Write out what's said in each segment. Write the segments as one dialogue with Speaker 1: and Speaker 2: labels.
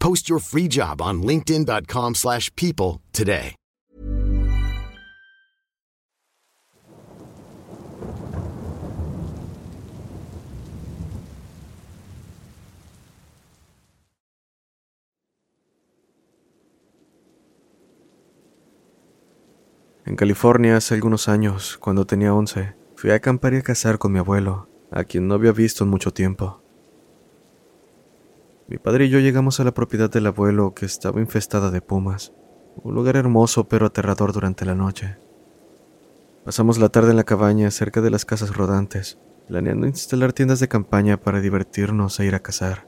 Speaker 1: Post your free job on linkedin.com/people slash people today.
Speaker 2: En California hace algunos años, cuando tenía 11, fui a acampar y a cazar con mi abuelo, a quien no había visto en mucho tiempo. Mi padre y yo llegamos a la propiedad del abuelo que estaba infestada de pumas, un lugar hermoso pero aterrador durante la noche. Pasamos la tarde en la cabaña cerca de las casas rodantes, planeando instalar tiendas de campaña para divertirnos e ir a cazar.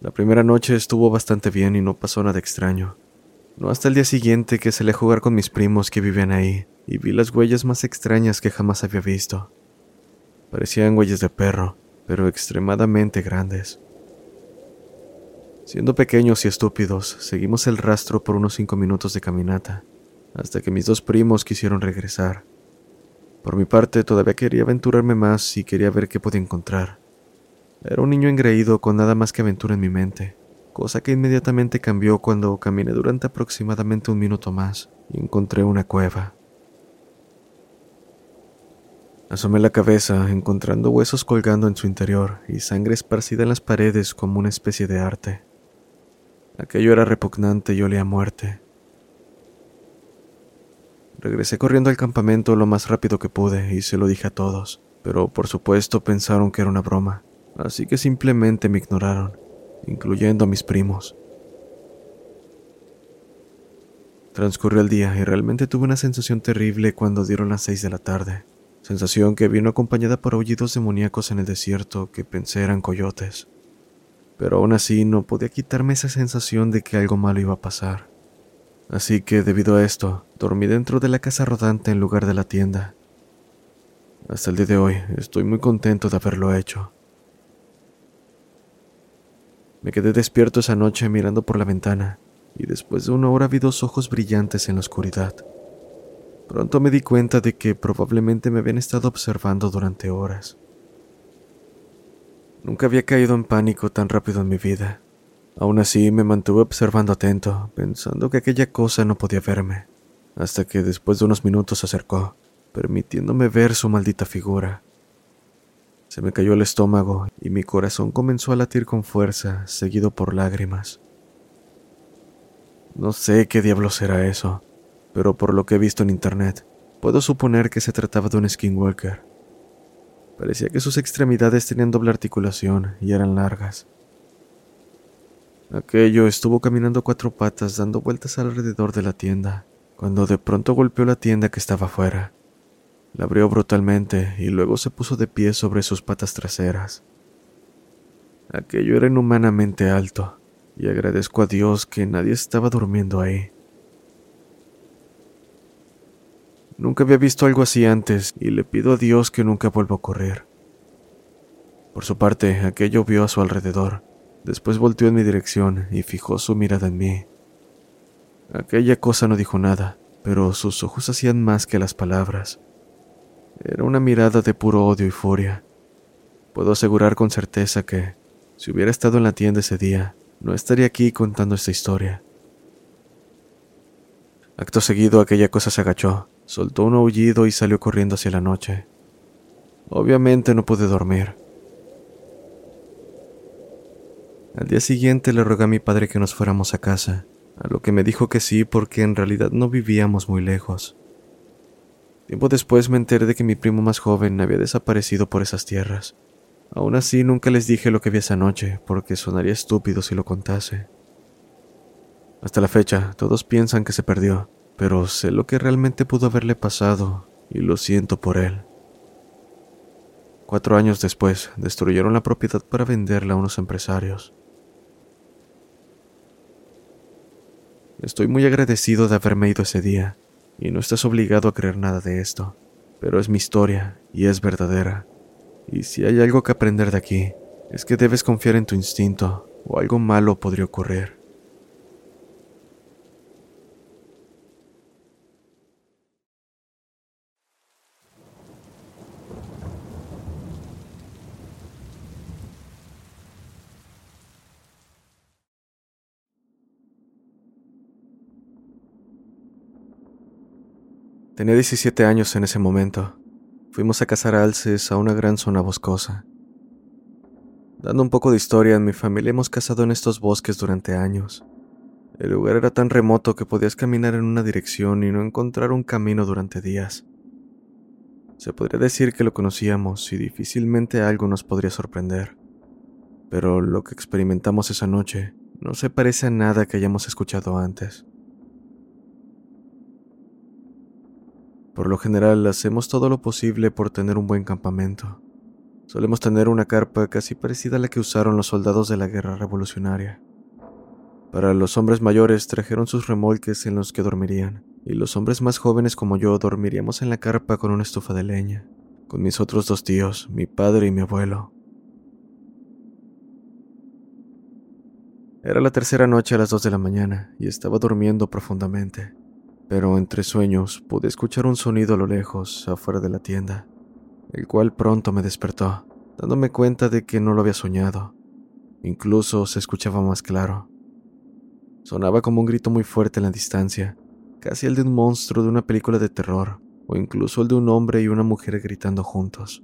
Speaker 2: La primera noche estuvo bastante bien y no pasó nada extraño. No hasta el día siguiente que salí a jugar con mis primos que vivían ahí y vi las huellas más extrañas que jamás había visto. Parecían huellas de perro, pero extremadamente grandes. Siendo pequeños y estúpidos, seguimos el rastro por unos cinco minutos de caminata, hasta que mis dos primos quisieron regresar. Por mi parte, todavía quería aventurarme más y quería ver qué podía encontrar. Era un niño engreído con nada más que aventura en mi mente, cosa que inmediatamente cambió cuando caminé durante aproximadamente un minuto más y encontré una cueva. Asomé la cabeza, encontrando huesos colgando en su interior y sangre esparcida en las paredes como una especie de arte. Aquello era repugnante y olía a muerte. Regresé corriendo al campamento lo más rápido que pude y se lo dije a todos, pero por supuesto pensaron que era una broma, así que simplemente me ignoraron, incluyendo a mis primos. Transcurrió el día y realmente tuve una sensación terrible cuando dieron las seis de la tarde sensación que vino acompañada por aullidos demoníacos en el desierto que pensé eran coyotes. Pero aún así no podía quitarme esa sensación de que algo malo iba a pasar. Así que, debido a esto, dormí dentro de la casa rodante en lugar de la tienda. Hasta el día de hoy estoy muy contento de haberlo hecho. Me quedé despierto esa noche mirando por la ventana, y después de una hora vi dos ojos brillantes en la oscuridad. Pronto me di cuenta de que probablemente me habían estado observando durante horas. Nunca había caído en pánico tan rápido en mi vida. Aún así me mantuve observando atento, pensando que aquella cosa no podía verme, hasta que después de unos minutos se acercó, permitiéndome ver su maldita figura. Se me cayó el estómago y mi corazón comenzó a latir con fuerza, seguido por lágrimas. No sé qué diablo será eso, pero por lo que he visto en internet, puedo suponer que se trataba de un skinwalker. Parecía que sus extremidades tenían doble articulación y eran largas. Aquello estuvo caminando cuatro patas dando vueltas alrededor de la tienda, cuando de pronto golpeó la tienda que estaba afuera. La abrió brutalmente y luego se puso de pie sobre sus patas traseras. Aquello era inhumanamente alto, y agradezco a Dios que nadie estaba durmiendo ahí. Nunca había visto algo así antes y le pido a Dios que nunca vuelva a ocurrir. Por su parte, aquello vio a su alrededor. Después volteó en mi dirección y fijó su mirada en mí. Aquella cosa no dijo nada, pero sus ojos hacían más que las palabras. Era una mirada de puro odio y furia. Puedo asegurar con certeza que, si hubiera estado en la tienda ese día, no estaría aquí contando esta historia. Acto seguido aquella cosa se agachó, soltó un aullido y salió corriendo hacia la noche. Obviamente no pude dormir. Al día siguiente le rogué a mi padre que nos fuéramos a casa, a lo que me dijo que sí porque en realidad no vivíamos muy lejos. Tiempo después me enteré de que mi primo más joven había desaparecido por esas tierras. Aún así nunca les dije lo que vi esa noche, porque sonaría estúpido si lo contase. Hasta la fecha, todos piensan que se perdió, pero sé lo que realmente pudo haberle pasado y lo siento por él. Cuatro años después, destruyeron la propiedad para venderla a unos empresarios. Estoy muy agradecido de haberme ido ese día, y no estás obligado a creer nada de esto, pero es mi historia y es verdadera. Y si hay algo que aprender de aquí, es que debes confiar en tu instinto, o algo malo podría ocurrir. Tenía 17 años en ese momento. Fuimos a cazar alces a una gran zona boscosa. Dando un poco de historia, en mi familia hemos cazado en estos bosques durante años. El lugar era tan remoto que podías caminar en una dirección y no encontrar un camino durante días. Se podría decir que lo conocíamos y difícilmente algo nos podría sorprender. Pero lo que experimentamos esa noche no se parece a nada que hayamos escuchado antes. Por lo general hacemos todo lo posible por tener un buen campamento. Solemos tener una carpa casi parecida a la que usaron los soldados de la guerra revolucionaria. Para los hombres mayores trajeron sus remolques en los que dormirían, y los hombres más jóvenes como yo dormiríamos en la carpa con una estufa de leña, con mis otros dos tíos, mi padre y mi abuelo. Era la tercera noche a las dos de la mañana y estaba durmiendo profundamente pero entre sueños pude escuchar un sonido a lo lejos, afuera de la tienda, el cual pronto me despertó, dándome cuenta de que no lo había soñado. Incluso se escuchaba más claro. Sonaba como un grito muy fuerte en la distancia, casi el de un monstruo de una película de terror, o incluso el de un hombre y una mujer gritando juntos.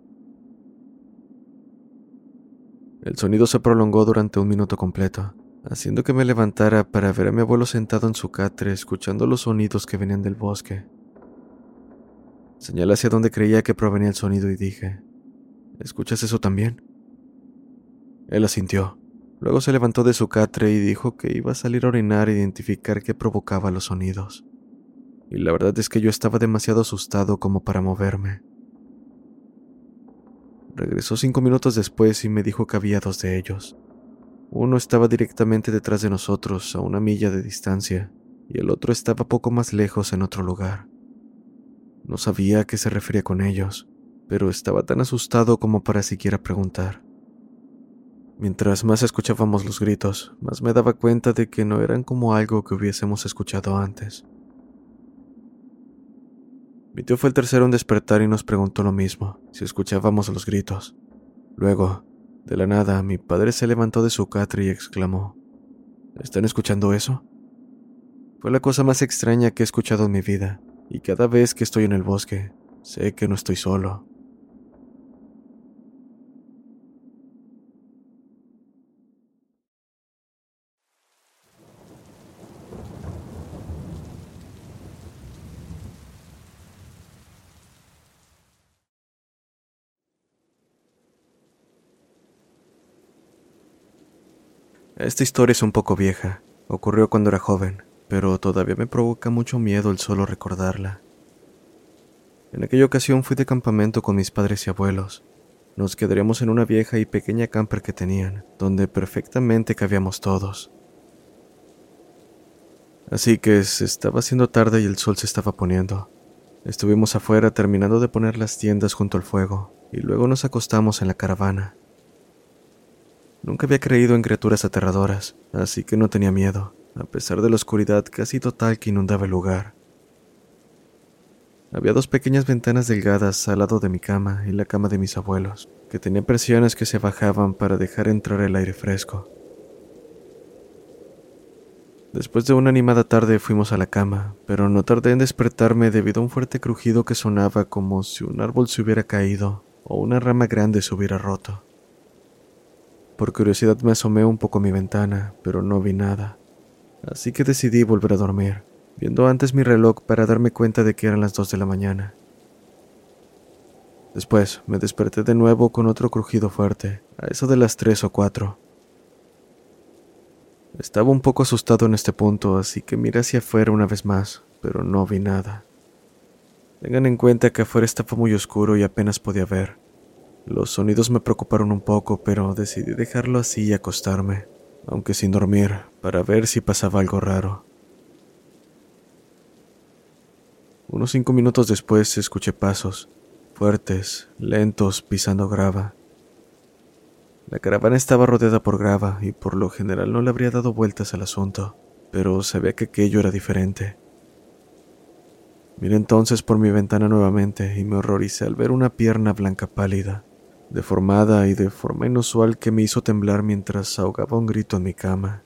Speaker 2: El sonido se prolongó durante un minuto completo, haciendo que me levantara para ver a mi abuelo sentado en su catre escuchando los sonidos que venían del bosque. Señalé hacia donde creía que provenía el sonido y dije, ¿escuchas eso también? Él asintió. Luego se levantó de su catre y dijo que iba a salir a orinar e identificar qué provocaba los sonidos. Y la verdad es que yo estaba demasiado asustado como para moverme. Regresó cinco minutos después y me dijo que había dos de ellos. Uno estaba directamente detrás de nosotros, a una milla de distancia, y el otro estaba poco más lejos en otro lugar. No sabía a qué se refería con ellos, pero estaba tan asustado como para siquiera preguntar. Mientras más escuchábamos los gritos, más me daba cuenta de que no eran como algo que hubiésemos escuchado antes. Mi tío fue el tercero en despertar y nos preguntó lo mismo, si escuchábamos los gritos. Luego, de la nada, mi padre se levantó de su catre y exclamó, ¿Están escuchando eso? Fue la cosa más extraña que he escuchado en mi vida, y cada vez que estoy en el bosque, sé que no estoy solo. Esta historia es un poco vieja, ocurrió cuando era joven, pero todavía me provoca mucho miedo el solo recordarla. En aquella ocasión fui de campamento con mis padres y abuelos. Nos quedaríamos en una vieja y pequeña camper que tenían, donde perfectamente cabíamos todos. Así que se estaba haciendo tarde y el sol se estaba poniendo. Estuvimos afuera terminando de poner las tiendas junto al fuego y luego nos acostamos en la caravana. Nunca había creído en criaturas aterradoras, así que no tenía miedo, a pesar de la oscuridad casi total que inundaba el lugar. Había dos pequeñas ventanas delgadas al lado de mi cama y la cama de mis abuelos, que tenían persianas que se bajaban para dejar entrar el aire fresco. Después de una animada tarde fuimos a la cama, pero no tardé en despertarme debido a un fuerte crujido que sonaba como si un árbol se hubiera caído o una rama grande se hubiera roto. Por curiosidad me asomé un poco a mi ventana, pero no vi nada, así que decidí volver a dormir, viendo antes mi reloj para darme cuenta de que eran las dos de la mañana. Después me desperté de nuevo con otro crujido fuerte, a eso de las tres o cuatro. Estaba un poco asustado en este punto, así que miré hacia afuera una vez más, pero no vi nada. Tengan en cuenta que afuera estaba muy oscuro y apenas podía ver. Los sonidos me preocuparon un poco, pero decidí dejarlo así y acostarme, aunque sin dormir, para ver si pasaba algo raro. Unos cinco minutos después escuché pasos, fuertes, lentos, pisando grava. La caravana estaba rodeada por grava y por lo general no le habría dado vueltas al asunto, pero sabía que aquello era diferente. Miré entonces por mi ventana nuevamente y me horroricé al ver una pierna blanca pálida, deformada y de forma inusual que me hizo temblar mientras ahogaba un grito en mi cama.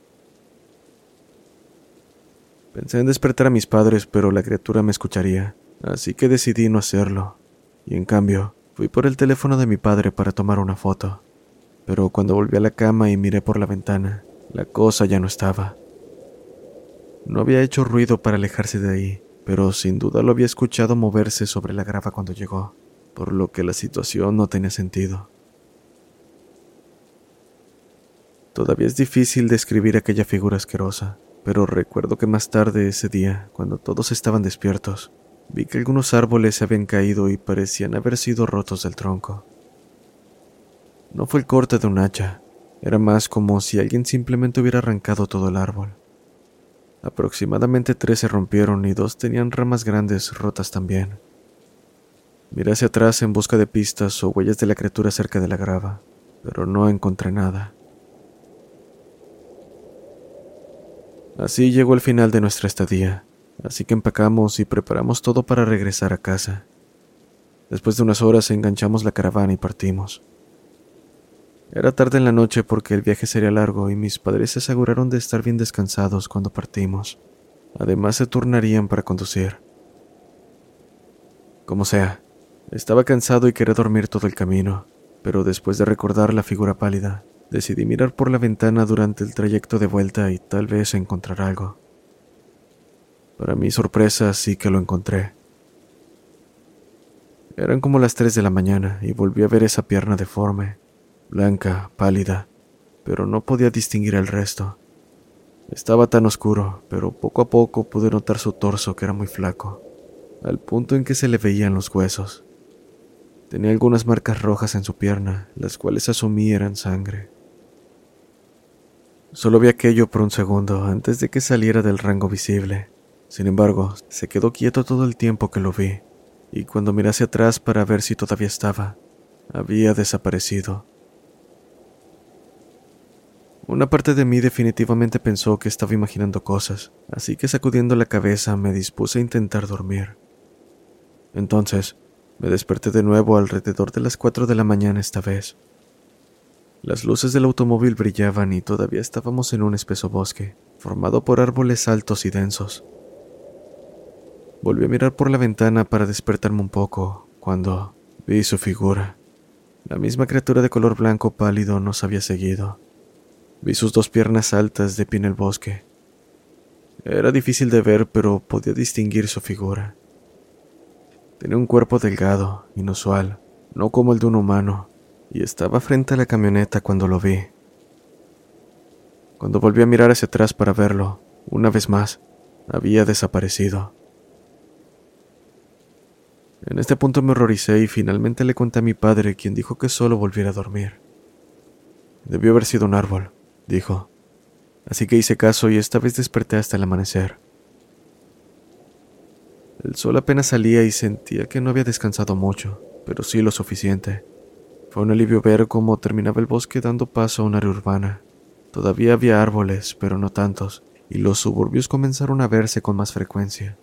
Speaker 2: Pensé en despertar a mis padres, pero la criatura me escucharía, así que decidí no hacerlo, y en cambio fui por el teléfono de mi padre para tomar una foto pero cuando volví a la cama y miré por la ventana, la cosa ya no estaba. No había hecho ruido para alejarse de ahí, pero sin duda lo había escuchado moverse sobre la grava cuando llegó, por lo que la situación no tenía sentido. Todavía es difícil describir aquella figura asquerosa, pero recuerdo que más tarde ese día, cuando todos estaban despiertos, vi que algunos árboles se habían caído y parecían haber sido rotos del tronco. No fue el corte de un hacha, era más como si alguien simplemente hubiera arrancado todo el árbol. Aproximadamente tres se rompieron y dos tenían ramas grandes rotas también. Miré hacia atrás en busca de pistas o huellas de la criatura cerca de la grava, pero no encontré nada. Así llegó el final de nuestra estadía, así que empacamos y preparamos todo para regresar a casa. Después de unas horas enganchamos la caravana y partimos. Era tarde en la noche porque el viaje sería largo y mis padres se aseguraron de estar bien descansados cuando partimos. Además se turnarían para conducir. Como sea, estaba cansado y quería dormir todo el camino, pero después de recordar la figura pálida, decidí mirar por la ventana durante el trayecto de vuelta y tal vez encontrar algo. Para mi sorpresa sí que lo encontré. Eran como las tres de la mañana y volví a ver esa pierna deforme, blanca, pálida, pero no podía distinguir el resto. Estaba tan oscuro, pero poco a poco pude notar su torso que era muy flaco, al punto en que se le veían los huesos. Tenía algunas marcas rojas en su pierna, las cuales asumí eran sangre. Solo vi aquello por un segundo antes de que saliera del rango visible. Sin embargo, se quedó quieto todo el tiempo que lo vi, y cuando miré hacia atrás para ver si todavía estaba, había desaparecido. Una parte de mí definitivamente pensó que estaba imaginando cosas, así que sacudiendo la cabeza me dispuse a intentar dormir. Entonces, me desperté de nuevo alrededor de las cuatro de la mañana esta vez. Las luces del automóvil brillaban y todavía estábamos en un espeso bosque, formado por árboles altos y densos. Volví a mirar por la ventana para despertarme un poco, cuando vi su figura. La misma criatura de color blanco pálido nos había seguido. Vi sus dos piernas altas de pie en el bosque. Era difícil de ver, pero podía distinguir su figura. Tenía un cuerpo delgado, inusual, no como el de un humano, y estaba frente a la camioneta cuando lo vi. Cuando volví a mirar hacia atrás para verlo, una vez más, había desaparecido. En este punto me horroricé y finalmente le conté a mi padre, quien dijo que solo volviera a dormir. Debió haber sido un árbol, dijo. Así que hice caso y esta vez desperté hasta el amanecer. El sol apenas salía y sentía que no había descansado mucho, pero sí lo suficiente. Fue un alivio ver cómo terminaba el bosque dando paso a un área urbana. Todavía había árboles, pero no tantos, y los suburbios comenzaron a verse con más frecuencia.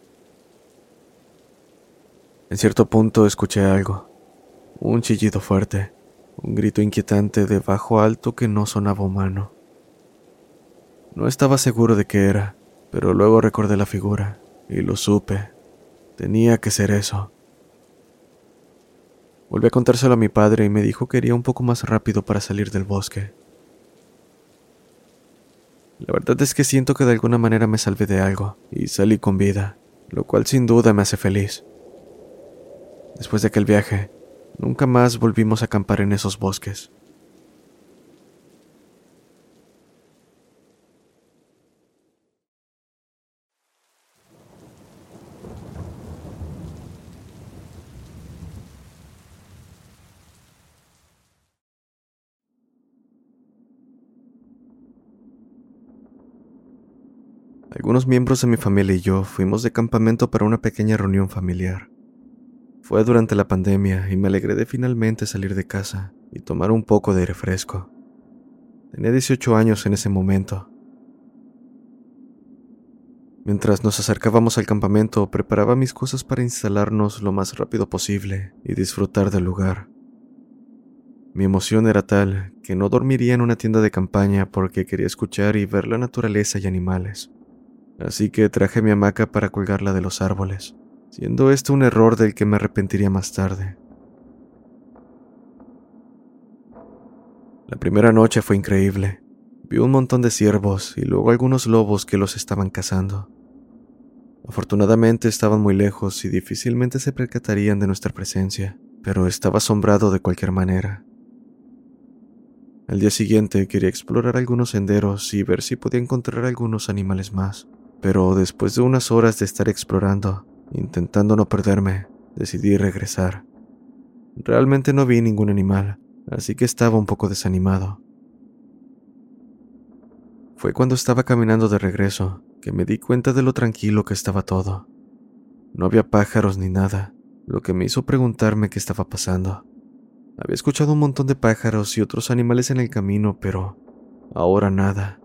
Speaker 2: En cierto punto escuché algo, un chillido fuerte, un grito inquietante de bajo alto que no sonaba humano. No estaba seguro de qué era, pero luego recordé la figura y lo supe. Tenía que ser eso. Volví a contárselo a mi padre y me dijo que iría un poco más rápido para salir del bosque. La verdad es que siento que de alguna manera me salvé de algo y salí con vida, lo cual sin duda me hace feliz. Después de aquel viaje, nunca más volvimos a acampar en esos bosques. Algunos miembros de mi familia y yo fuimos de campamento para una pequeña reunión familiar. Fue durante la pandemia y me alegré de finalmente salir de casa y tomar un poco de aire fresco. Tenía 18 años en ese momento. Mientras nos acercábamos al campamento, preparaba mis cosas para instalarnos lo más rápido posible y disfrutar del lugar. Mi emoción era tal que no dormiría en una tienda de campaña porque quería escuchar y ver la naturaleza y animales así que traje mi hamaca para colgarla de los árboles, siendo esto un error del que me arrepentiría más tarde. La primera noche fue increíble. Vi un montón de ciervos y luego algunos lobos que los estaban cazando. Afortunadamente estaban muy lejos y difícilmente se percatarían de nuestra presencia, pero estaba asombrado de cualquier manera. Al día siguiente quería explorar algunos senderos y ver si podía encontrar algunos animales más pero después de unas horas de estar explorando, intentando no perderme, decidí regresar. Realmente no vi ningún animal, así que estaba un poco desanimado. Fue cuando estaba caminando de regreso que me di cuenta de lo tranquilo que estaba todo. No había pájaros ni nada, lo que me hizo preguntarme qué estaba pasando. Había escuchado un montón de pájaros y otros animales en el camino, pero ahora nada.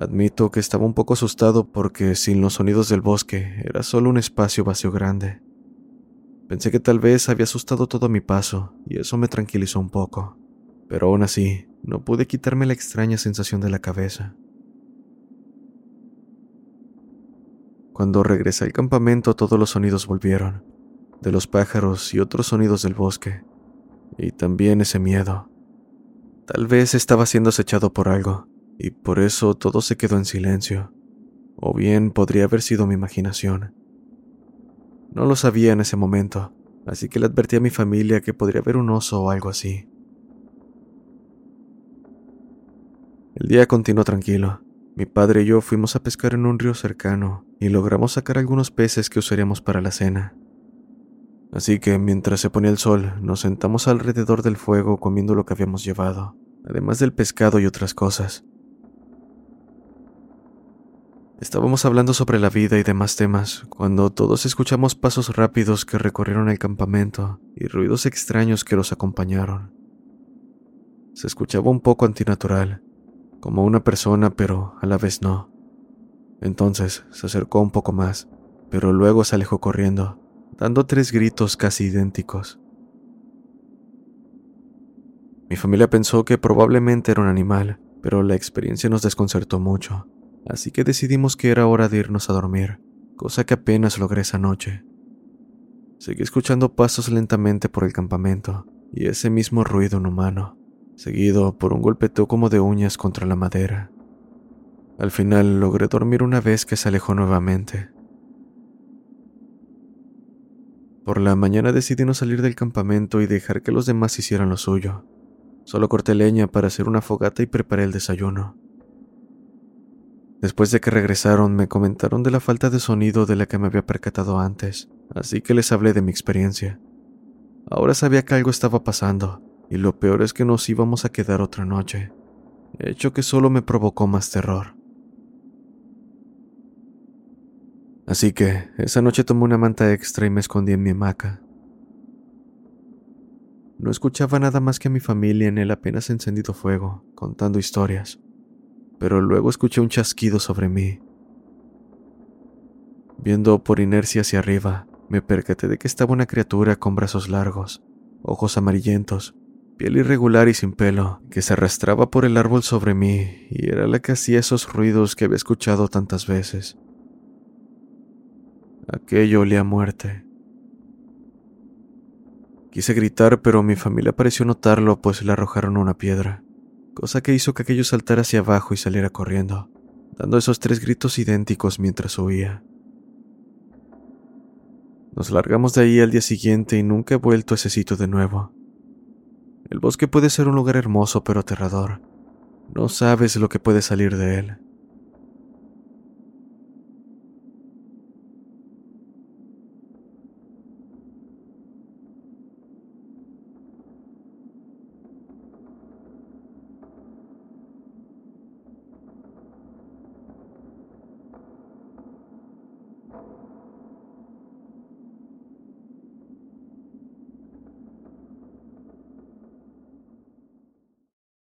Speaker 2: Admito que estaba un poco asustado porque sin los sonidos del bosque era solo un espacio vacío grande. Pensé que tal vez había asustado todo mi paso y eso me tranquilizó un poco, pero aún así no pude quitarme la extraña sensación de la cabeza. Cuando regresé al campamento todos los sonidos volvieron, de los pájaros y otros sonidos del bosque, y también ese miedo. Tal vez estaba siendo acechado por algo, y por eso todo se quedó en silencio, o bien podría haber sido mi imaginación. No lo sabía en ese momento, así que le advertí a mi familia que podría haber un oso o algo así. El día continuó tranquilo. Mi padre y yo fuimos a pescar en un río cercano y logramos sacar algunos peces que usaríamos para la cena. Así que mientras se ponía el sol, nos sentamos alrededor del fuego comiendo lo que habíamos llevado, además del pescado y otras cosas. Estábamos hablando sobre la vida y demás temas cuando todos escuchamos pasos rápidos que recorrieron el campamento y ruidos extraños que los acompañaron. Se escuchaba un poco antinatural, como una persona, pero a la vez no. Entonces se acercó un poco más, pero luego se alejó corriendo, dando tres gritos casi idénticos. Mi familia pensó que probablemente era un animal, pero la experiencia nos desconcertó mucho así que decidimos que era hora de irnos a dormir, cosa que apenas logré esa noche. Seguí escuchando pasos lentamente por el campamento y ese mismo ruido inhumano, seguido por un golpeteo como de uñas contra la madera. Al final logré dormir una vez que se alejó nuevamente. Por la mañana decidí no salir del campamento y dejar que los demás hicieran lo suyo. Solo corté leña para hacer una fogata y preparé el desayuno. Después de que regresaron, me comentaron de la falta de sonido de la que me había percatado antes, así que les hablé de mi experiencia. Ahora sabía que algo estaba pasando, y lo peor es que nos íbamos a quedar otra noche, hecho que solo me provocó más terror. Así que esa noche tomé una manta extra y me escondí en mi hamaca. No escuchaba nada más que a mi familia en el apenas encendido fuego, contando historias, pero luego escuché un chasquido sobre mí. Viendo por inercia hacia arriba, me percaté de que estaba una criatura con brazos largos, ojos amarillentos, piel irregular y sin pelo, que se arrastraba por el árbol sobre mí y era la que hacía esos ruidos que había escuchado tantas veces. Aquello olía a muerte. Quise gritar, pero mi familia pareció notarlo, pues le arrojaron una piedra, cosa que hizo que aquello saltara hacia abajo y saliera corriendo, dando esos tres gritos idénticos mientras huía. Nos largamos de ahí al día siguiente y nunca he vuelto a ese sitio de nuevo. El bosque puede ser un lugar hermoso pero aterrador. No sabes lo que puede salir de él.